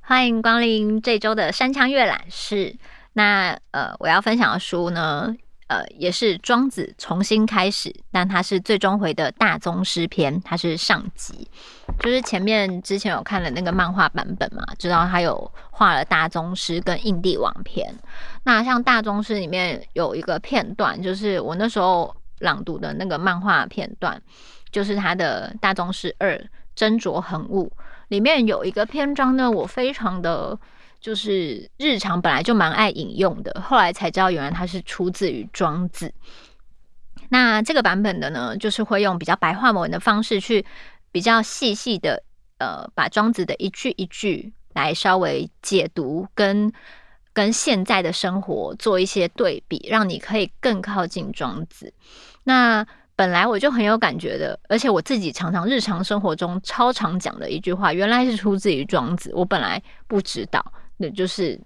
欢迎光临这周的山羌阅览室。那呃，我要分享的书呢，呃，也是庄子重新开始，但它是最终回的大宗师篇，它是上集。就是前面之前有看了那个漫画版本嘛，知道他有画了大宗师跟印帝王篇。那像大宗师里面有一个片段，就是我那时候朗读的那个漫画片段，就是他的大宗师二斟酌恒物。里面有一个篇章呢，我非常的就是日常本来就蛮爱引用的，后来才知道原来它是出自于庄子。那这个版本的呢，就是会用比较白话文的方式去比较细细的呃，把庄子的一句一句来稍微解读，跟跟现在的生活做一些对比，让你可以更靠近庄子。那本来我就很有感觉的，而且我自己常常日常生活中超常讲的一句话，原来是出自于庄子。我本来不知道，那就是，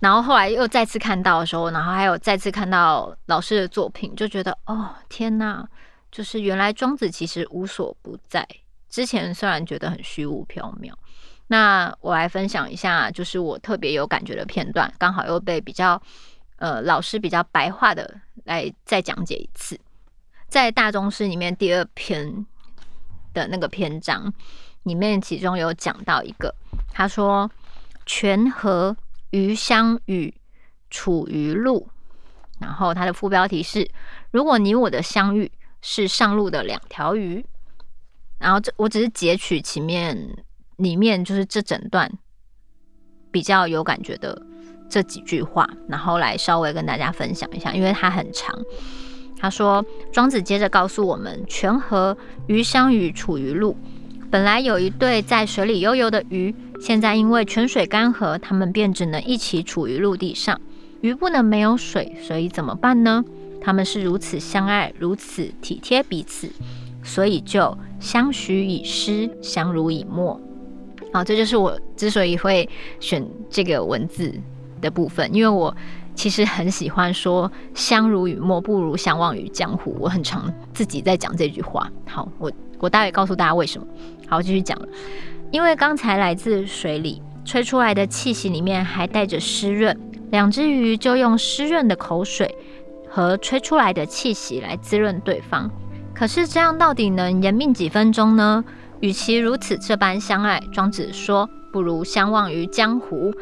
然后后来又再次看到的时候，然后还有再次看到老师的作品，就觉得哦天哪，就是原来庄子其实无所不在。之前虽然觉得很虚无缥缈，那我来分享一下，就是我特别有感觉的片段，刚好又被比较呃老师比较白话的来再讲解一次。在大宗师里面第二篇的那个篇章里面，其中有讲到一个，他说：“泉河鱼相与，处于路。”然后它的副标题是：“如果你我的相遇是上路的两条鱼。”然后这我只是截取前面里面就是这整段比较有感觉的这几句话，然后来稍微跟大家分享一下，因为它很长。他说：“庄子接着告诉我们，泉河鱼相与，处于路。本来有一对在水里悠游的鱼，现在因为泉水干涸，它们便只能一起处于陆地上。鱼不能没有水，所以怎么办呢？他们是如此相爱，如此体贴彼此，所以就相许以师，相濡以沫。好，这就是我之所以会选这个文字的部分，因为我。”其实很喜欢说“相濡以沫，不如相忘于江湖”。我很常自己在讲这句话。好，我我大概告诉大家为什么。好，继续讲。因为刚才来自水里吹出来的气息里面还带着湿润，两只鱼就用湿润的口水和吹出来的气息来滋润对方。可是这样到底能延命几分钟呢？与其如此这般相爱，庄子说。不如相忘于江湖。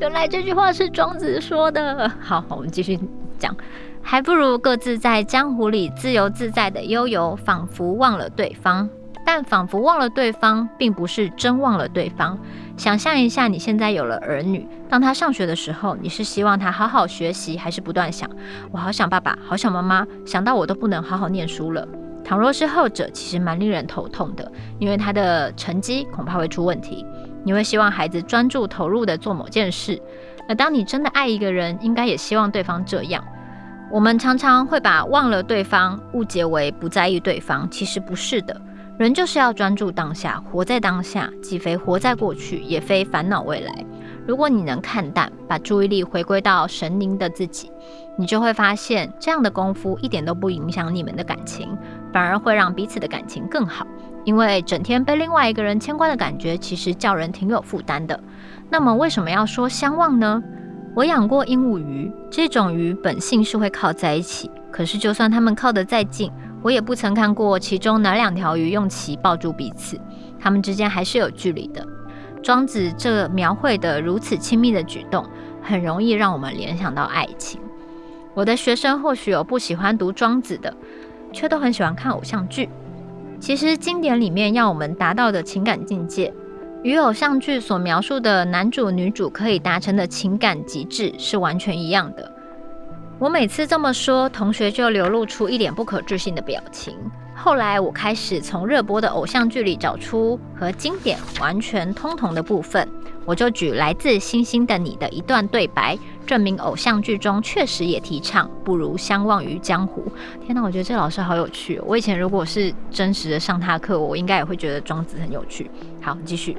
原来这句话是庄子说的。好，我们继续讲。还不如各自在江湖里自由自在的悠游，仿佛忘了对方。但仿佛忘了对方，并不是真忘了对方。想象一下，你现在有了儿女，当他上学的时候，你是希望他好好学习，还是不断想我好想爸爸，好想妈妈，想到我都不能好好念书了？倘若是后者，其实蛮令人头痛的，因为他的成绩恐怕会出问题。你会希望孩子专注投入的做某件事，而当你真的爱一个人，应该也希望对方这样。我们常常会把忘了对方误解为不在意对方，其实不是的。人就是要专注当下，活在当下，既非活在过去，也非烦恼未来。如果你能看淡，把注意力回归到神灵的自己，你就会发现，这样的功夫一点都不影响你们的感情，反而会让彼此的感情更好。因为整天被另外一个人牵挂的感觉，其实叫人挺有负担的。那么为什么要说相忘呢？我养过鹦鹉鱼，这种鱼本性是会靠在一起，可是就算它们靠得再近，我也不曾看过其中哪两条鱼用鳍抱住彼此，它们之间还是有距离的。庄子这描绘的如此亲密的举动，很容易让我们联想到爱情。我的学生或许有不喜欢读庄子的，却都很喜欢看偶像剧。其实经典里面要我们达到的情感境界，与偶像剧所描述的男主女主可以达成的情感极致是完全一样的。我每次这么说，同学就流露出一脸不可置信的表情。后来我开始从热播的偶像剧里找出和经典完全通同的部分，我就举来自《星星的你》的一段对白，证明偶像剧中确实也提倡不如相忘于江湖。天哪，我觉得这老师好有趣。我以前如果是真实的上他课，我应该也会觉得庄子很有趣。好，继续。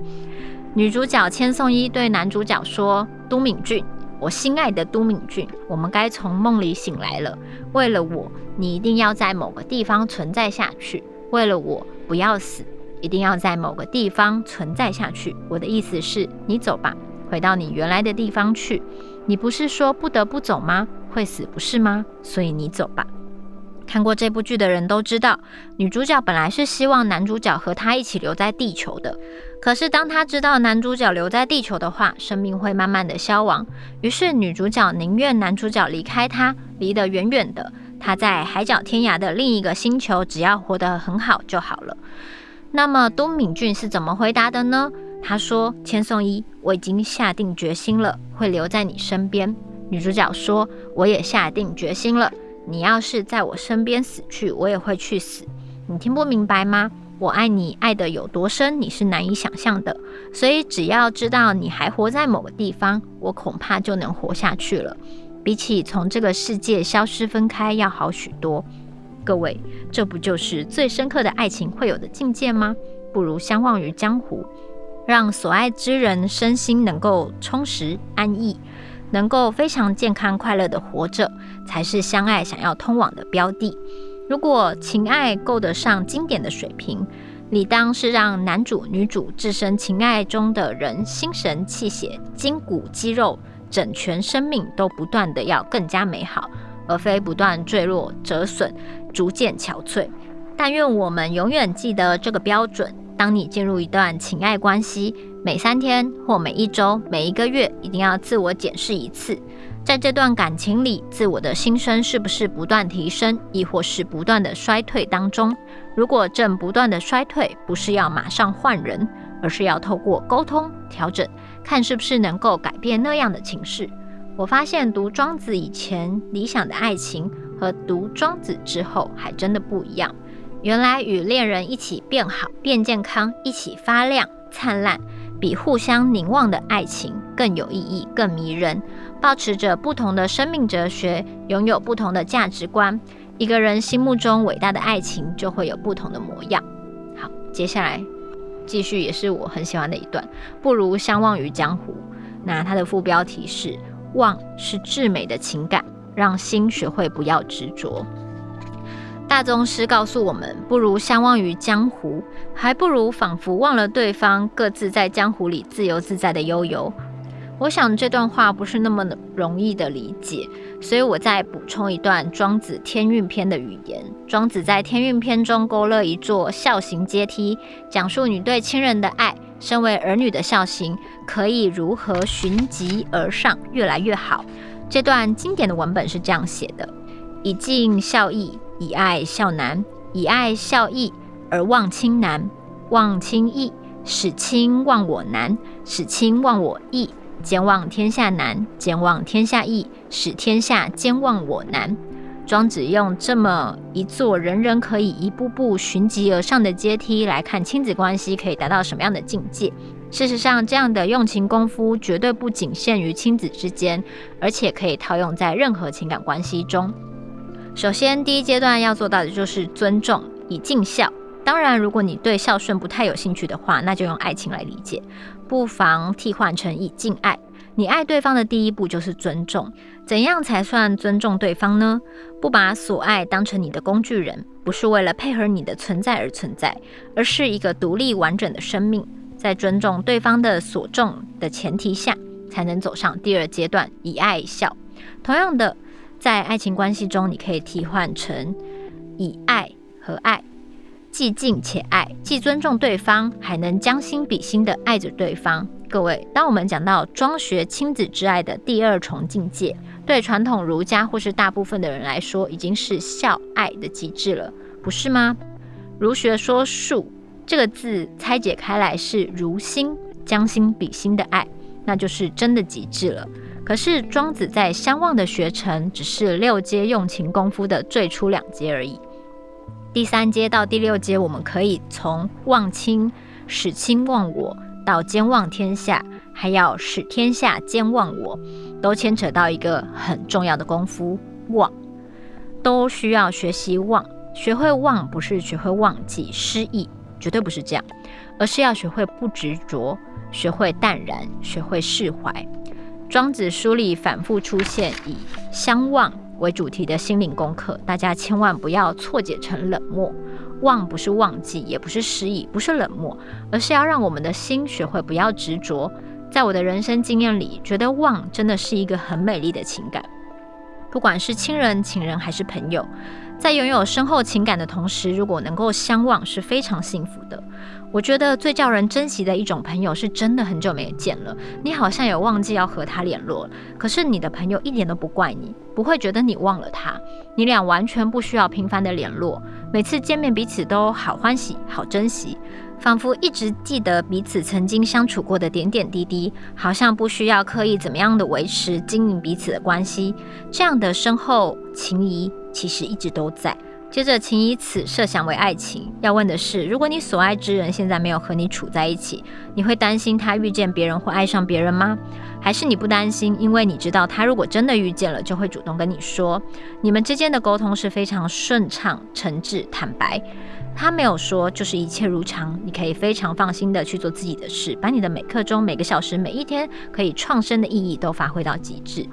女主角千颂伊对男主角说：“都敏俊，我心爱的都敏俊，我们该从梦里醒来了。为了我，你一定要在某个地方存在下去。为了我，不要死，一定要在某个地方存在下去。我的意思是，你走吧，回到你原来的地方去。你不是说不得不走吗？会死不是吗？所以你走吧。看过这部剧的人都知道，女主角本来是希望男主角和她一起留在地球的。可是当他知道男主角留在地球的话，生命会慢慢的消亡，于是女主角宁愿男主角离开她，离得远远的。她在海角天涯的另一个星球，只要活得很好就好了。那么都敏俊是怎么回答的呢？他说：“千颂伊，我已经下定决心了，会留在你身边。”女主角说：“我也下定决心了。”你要是在我身边死去，我也会去死。你听不明白吗？我爱你爱得有多深，你是难以想象的。所以只要知道你还活在某个地方，我恐怕就能活下去了。比起从这个世界消失分开要好许多。各位，这不就是最深刻的爱情会有的境界吗？不如相忘于江湖，让所爱之人身心能够充实安逸。能够非常健康快乐的活着，才是相爱想要通往的标的。如果情爱够得上经典的水平，理当是让男主女主置身情爱中的人，心神气血、筋骨肌肉、整全生命都不断的要更加美好，而非不断坠落、折损、逐渐憔悴。但愿我们永远记得这个标准。当你进入一段情爱关系，每三天或每一周、每一个月，一定要自我检视一次，在这段感情里，自我的心声是不是不断提升，亦或是不断的衰退当中？如果正不断的衰退，不是要马上换人，而是要透过沟通调整，看是不是能够改变那样的情势。我发现读庄子以前理想的爱情和读庄子之后，还真的不一样。原来与恋人一起变好、变健康，一起发亮灿烂，比互相凝望的爱情更有意义、更迷人。保持着不同的生命哲学，拥有不同的价值观，一个人心目中伟大的爱情就会有不同的模样。好，接下来继续也是我很喜欢的一段，不如相忘于江湖。那它的副标题是“忘是至美的情感，让心学会不要执着”。大宗师告诉我们，不如相忘于江湖，还不如仿佛忘了对方，各自在江湖里自由自在的悠游。我想这段话不是那么容易的理解，所以我再补充一段庄子《天运篇》的语言。庄子在《天运篇》中勾勒一座孝行阶梯，讲述你对亲人的爱，身为儿女的孝行可以如何循级而上，越来越好。这段经典的文本是这样写的：以敬孝义。以爱孝难，以爱孝义而忘亲难，忘亲义使亲忘我难，使亲忘我义，兼忘天下难，兼忘天下易，使天下兼忘我难。庄子用这么一座人人可以一步步循级而上的阶梯来看亲子关系可以达到什么样的境界。事实上，这样的用情功夫绝对不仅限于亲子之间，而且可以套用在任何情感关系中。首先，第一阶段要做到的就是尊重，以尽孝。当然，如果你对孝顺不太有兴趣的话，那就用爱情来理解，不妨替换成以敬爱。你爱对方的第一步就是尊重。怎样才算尊重对方呢？不把所爱当成你的工具人，不是为了配合你的存在而存在，而是一个独立完整的生命。在尊重对方的所重的前提下，才能走上第二阶段，以爱孝。同样的。在爱情关系中，你可以替换成以爱和爱，既敬且爱，既尊重对方，还能将心比心的爱着对方。各位，当我们讲到庄学亲子之爱的第二重境界，对传统儒家或是大部分的人来说，已经是孝爱的极致了，不是吗？儒学说恕这个字拆解开来是如心，将心比心的爱，那就是真的极致了。可是庄子在相忘的学程只是六阶用情功夫的最初两阶而已。第三阶到第六阶，我们可以从忘亲使亲忘我，到兼忘天下，还要使天下兼忘我，都牵扯到一个很重要的功夫——忘，都需要学习忘。学会忘，不是学会忘记失忆，绝对不是这样，而是要学会不执着，学会淡然，学会释怀。庄子书里反复出现以相忘为主题的心灵功课，大家千万不要错解成冷漠。忘不是忘记，也不是失忆，不是冷漠，而是要让我们的心学会不要执着。在我的人生经验里，觉得忘真的是一个很美丽的情感，不管是亲人、情人还是朋友。在拥有深厚情感的同时，如果能够相忘，是非常幸福的。我觉得最叫人珍惜的一种朋友，是真的很久没见了，你好像有忘记要和他联络了，可是你的朋友一点都不怪你，不会觉得你忘了他，你俩完全不需要频繁的联络，每次见面彼此都好欢喜、好珍惜。仿佛一直记得彼此曾经相处过的点点滴滴，好像不需要刻意怎么样的维持经营彼此的关系，这样的深厚情谊其实一直都在。接着，请以此设想为爱情。要问的是，如果你所爱之人现在没有和你处在一起，你会担心他遇见别人或爱上别人吗？还是你不担心，因为你知道他如果真的遇见了，就会主动跟你说，你们之间的沟通是非常顺畅、诚挚、坦白。他没有说，就是一切如常，你可以非常放心的去做自己的事，把你的每刻钟、每个小时、每一天可以创生的意义都发挥到极致。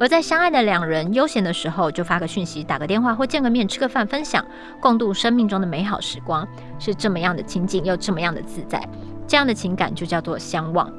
而在相爱的两人悠闲的时候，就发个讯息、打个电话或见个面、吃个饭，分享共度生命中的美好时光，是这么样的亲近又这么样的自在。这样的情感就叫做相忘，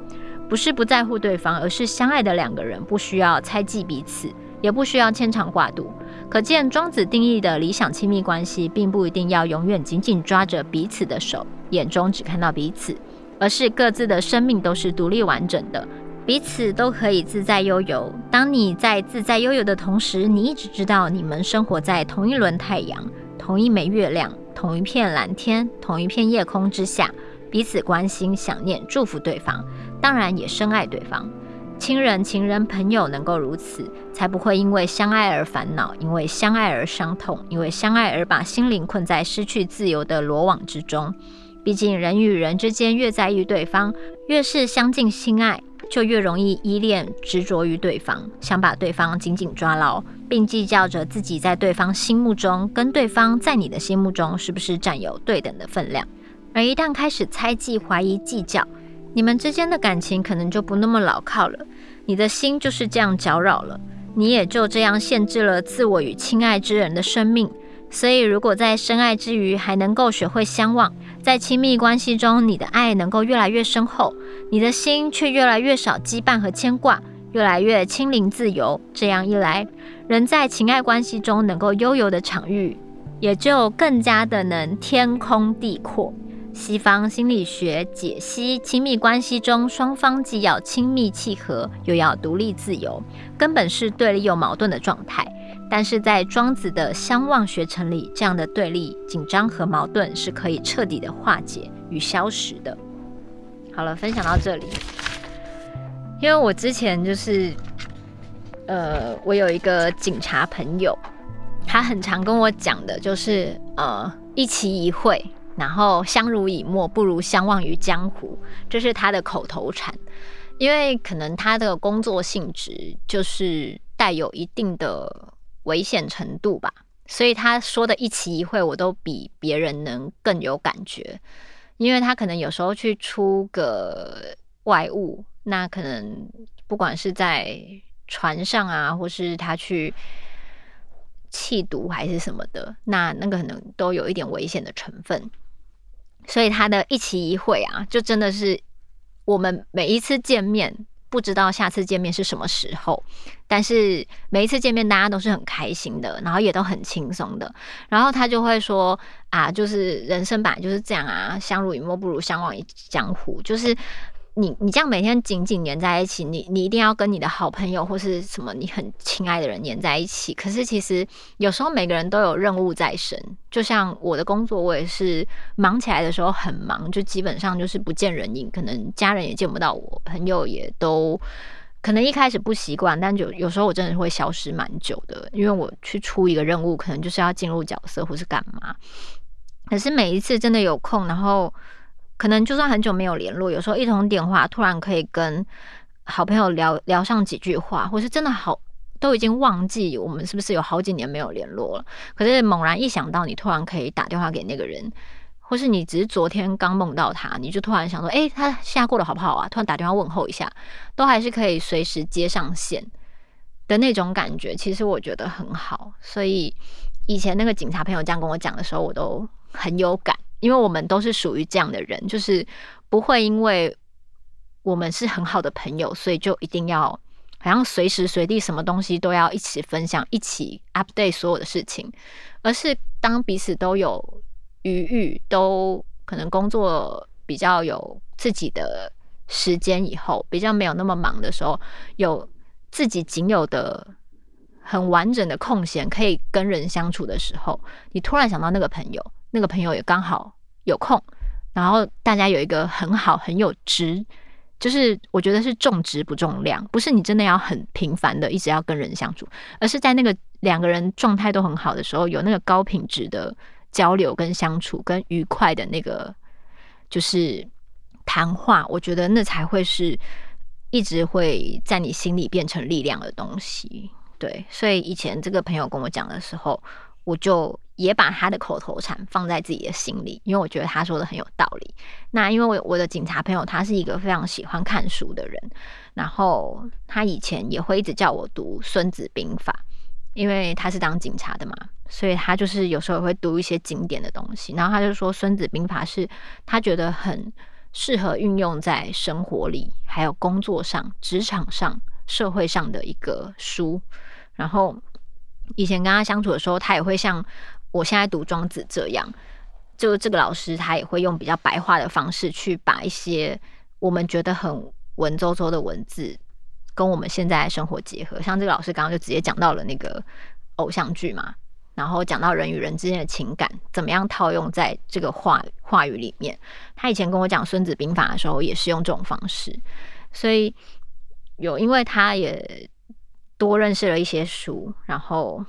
不是不在乎对方，而是相爱的两个人不需要猜忌彼此，也不需要牵肠挂肚。可见，庄子定义的理想亲密关系，并不一定要永远紧紧抓着彼此的手，眼中只看到彼此，而是各自的生命都是独立完整的，彼此都可以自在悠游。当你在自在悠游的同时，你一直知道你们生活在同一轮太阳、同一枚月亮、同一片蓝天、同一片夜空之下，彼此关心、想念、祝福对方，当然也深爱对方。亲人、情人、朋友能够如此，才不会因为相爱而烦恼，因为相爱而伤痛，因为相爱而把心灵困在失去自由的罗网之中。毕竟，人与人之间越在意对方，越是相近心爱，就越容易依恋执着于对方，想把对方紧紧抓牢，并计较着自己在对方心目中跟对方在你的心目中是不是占有对等的分量。而一旦开始猜忌、怀疑、计较，你们之间的感情可能就不那么牢靠了。你的心就是这样搅扰了，你也就这样限制了自我与亲爱之人的生命。所以，如果在深爱之余还能够学会相忘，在亲密关系中，你的爱能够越来越深厚，你的心却越来越少羁绊和牵挂，越来越轻灵自由。这样一来，人在情爱关系中能够悠游的场域，也就更加的能天空地阔。西方心理学解析亲密关系中，双方既要亲密契合，又要独立自由，根本是对立又矛盾的状态。但是在庄子的相忘学程里，这样的对立、紧张和矛盾是可以彻底的化解与消失的。好了，分享到这里。因为我之前就是，呃，我有一个警察朋友，他很常跟我讲的就是，呃，一期一会。然后相濡以沫，不如相忘于江湖，这是他的口头禅。因为可能他的工作性质就是带有一定的危险程度吧，所以他说的一期一会，我都比别人能更有感觉。因为他可能有时候去出个外务，那可能不管是在船上啊，或是他去。气毒还是什么的，那那个可能都有一点危险的成分，所以他的一期一会啊，就真的是我们每一次见面，不知道下次见面是什么时候，但是每一次见面大家都是很开心的，然后也都很轻松的，然后他就会说啊，就是人生本来就是这样啊，相濡以沫不如相忘于江湖，就是。你你这样每天紧紧黏在一起，你你一定要跟你的好朋友或是什么你很亲爱的人黏在一起。可是其实有时候每个人都有任务在身，就像我的工作，我也是忙起来的时候很忙，就基本上就是不见人影，可能家人也见不到我，朋友也都可能一开始不习惯，但就有时候我真的会消失蛮久的，因为我去出一个任务，可能就是要进入角色或是干嘛。可是每一次真的有空，然后。可能就算很久没有联络，有时候一通电话，突然可以跟好朋友聊聊上几句话，或是真的好都已经忘记我们是不是有好几年没有联络了。可是猛然一想到，你突然可以打电话给那个人，或是你只是昨天刚梦到他，你就突然想说，哎，他现在过得好不好啊？突然打电话问候一下，都还是可以随时接上线的那种感觉。其实我觉得很好。所以以前那个警察朋友这样跟我讲的时候，我都很有感，因为我们都是属于这样的人，就是不会因为我们是很好的朋友，所以就一定要好像随时随地什么东西都要一起分享，一起 update 所有的事情，而是当彼此都有。余裕都可能工作比较有自己的时间以后，比较没有那么忙的时候，有自己仅有的很完整的空闲，可以跟人相处的时候，你突然想到那个朋友，那个朋友也刚好有空，然后大家有一个很好很有值，就是我觉得是重质不重量，不是你真的要很频繁的一直要跟人相处，而是在那个两个人状态都很好的时候，有那个高品质的。交流跟相处跟愉快的那个就是谈话，我觉得那才会是一直会在你心里变成力量的东西。对，所以以前这个朋友跟我讲的时候，我就也把他的口头禅放在自己的心里，因为我觉得他说的很有道理。那因为我我的警察朋友他是一个非常喜欢看书的人，然后他以前也会一直叫我读《孙子兵法》。因为他是当警察的嘛，所以他就是有时候会读一些经典的东西。然后他就说，《孙子兵法》是他觉得很适合运用在生活里，还有工作上、职场上、社会上的一个书。然后以前跟他相处的时候，他也会像我现在读《庄子》这样，就这个老师他也会用比较白话的方式去把一些我们觉得很文绉绉的文字。跟我们现在的生活结合，像这个老师刚刚就直接讲到了那个偶像剧嘛，然后讲到人与人之间的情感怎么样套用在这个话话语里面。他以前跟我讲《孙子兵法》的时候，也是用这种方式，所以有因为他也多认识了一些书，然后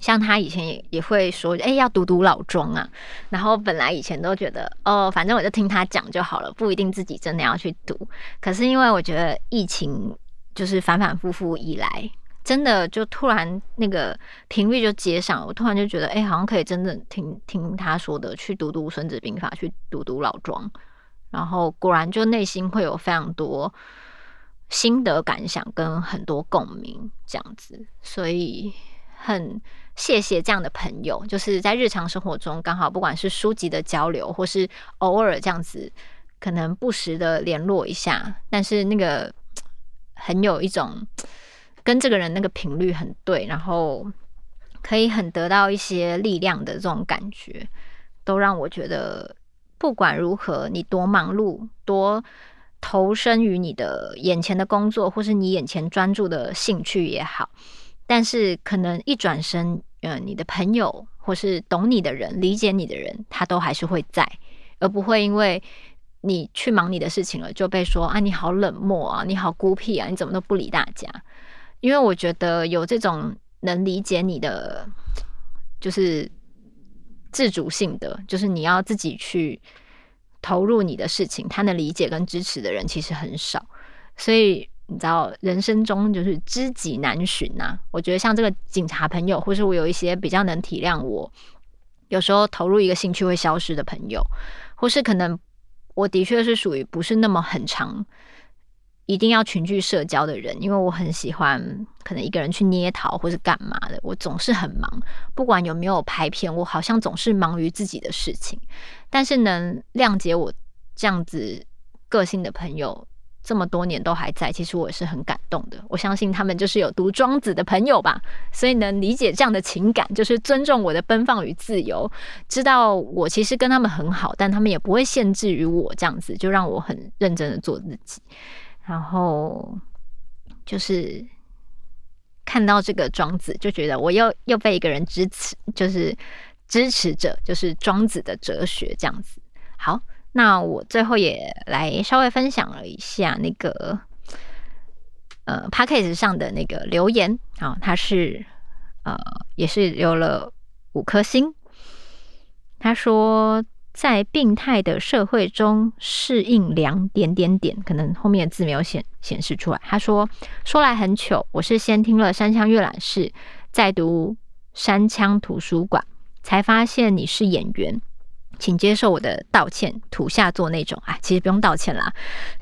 像他以前也也会说，哎，要读读老庄啊。然后本来以前都觉得，哦，反正我就听他讲就好了，不一定自己真的要去读。可是因为我觉得疫情。就是反反复复以来，真的就突然那个频率就接上，我突然就觉得，哎、好像可以真的听听他说的，去读读《孙子兵法》，去读读老庄，然后果然就内心会有非常多心得感想跟很多共鸣这样子，所以很谢谢这样的朋友，就是在日常生活中刚好不管是书籍的交流，或是偶尔这样子，可能不时的联络一下，但是那个。很有一种跟这个人那个频率很对，然后可以很得到一些力量的这种感觉，都让我觉得不管如何，你多忙碌，多投身于你的眼前的工作，或是你眼前专注的兴趣也好，但是可能一转身，嗯、你的朋友或是懂你的人、理解你的人，他都还是会在，而不会因为。你去忙你的事情了，就被说啊，你好冷漠啊，你好孤僻啊，你怎么都不理大家？因为我觉得有这种能理解你的，就是自主性的，就是你要自己去投入你的事情，他能理解跟支持的人其实很少。所以你知道，人生中就是知己难寻呐。我觉得像这个警察朋友，或是我有一些比较能体谅我，有时候投入一个兴趣会消失的朋友，或是可能。我的确是属于不是那么很长一定要群聚社交的人，因为我很喜欢可能一个人去捏陶或是干嘛的。我总是很忙，不管有没有拍片，我好像总是忙于自己的事情。但是能谅解我这样子个性的朋友，这么多年都还在，其实我也是很感动的。我相信他们就是有读庄子的朋友吧，所以能理解这样的情感，就是尊重我的奔放与自由，知道我其实跟他们很好，但他们也不会限制于我这样子，就让我很认真的做自己。然后就是看到这个庄子，就觉得我又又被一个人支持，就是支持着，就是庄子的哲学这样子。好。那我最后也来稍微分享了一下那个呃 Podcast 上的那个留言啊，他是呃也是留了五颗星。他说，在病态的社会中适应两点点点，可能后面的字没有显显示出来。他说，说来很糗，我是先听了山羌阅览室，再读山羌图书馆，才发现你是演员。请接受我的道歉，土下座那种啊，其实不用道歉啦，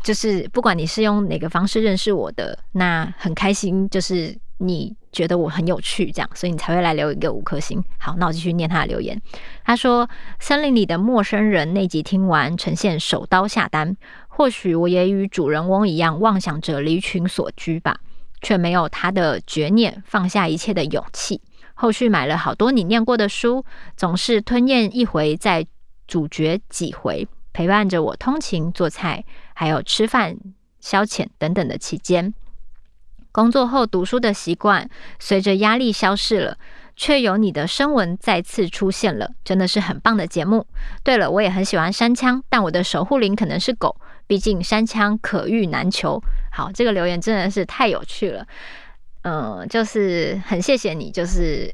就是不管你是用哪个方式认识我的，那很开心，就是你觉得我很有趣，这样，所以你才会来留一个五颗星。好，那我继续念他的留言。他说：“森林里的陌生人那集听完，呈现手刀下单。或许我也与主人翁一样，妄想着离群索居吧，却没有他的决念，放下一切的勇气。后续买了好多你念过的书，总是吞咽一回再。”主角几回陪伴着我通勤、做菜，还有吃饭、消遣等等的期间，工作后读书的习惯随着压力消逝了，却有你的声纹再次出现了，真的是很棒的节目。对了，我也很喜欢山羌，但我的守护灵可能是狗，毕竟山羌可遇难求。好，这个留言真的是太有趣了，嗯、就是很谢谢你，就是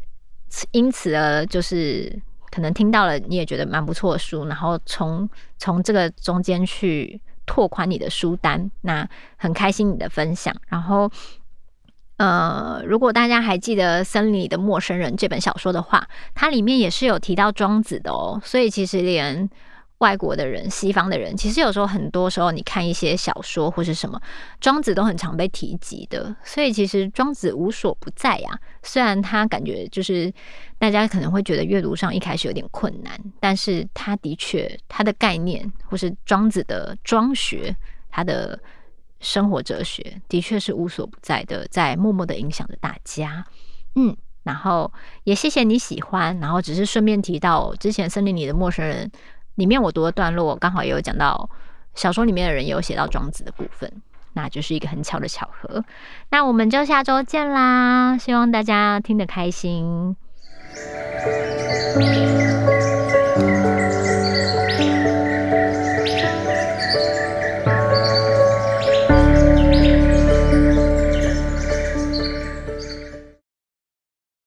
因此而就是。可能听到了，你也觉得蛮不错的书，然后从从这个中间去拓宽你的书单，那很开心你的分享。然后，呃，如果大家还记得《森林里的陌生人》这本小说的话，它里面也是有提到庄子的哦，所以其实连。外国的人、西方的人，其实有时候很多时候，你看一些小说或是什么，庄子都很常被提及的。所以其实庄子无所不在呀。虽然他感觉就是大家可能会觉得阅读上一开始有点困难，但是他的确他的概念或是庄子的庄学，他的生活哲学的确是无所不在的，在默默的影响着大家。嗯，然后也谢谢你喜欢，然后只是顺便提到之前森林里的陌生人。里面我读的段落刚好也有讲到小说里面的人有写到庄子的部分，那就是一个很巧的巧合。那我们就下周见啦，希望大家听得开心。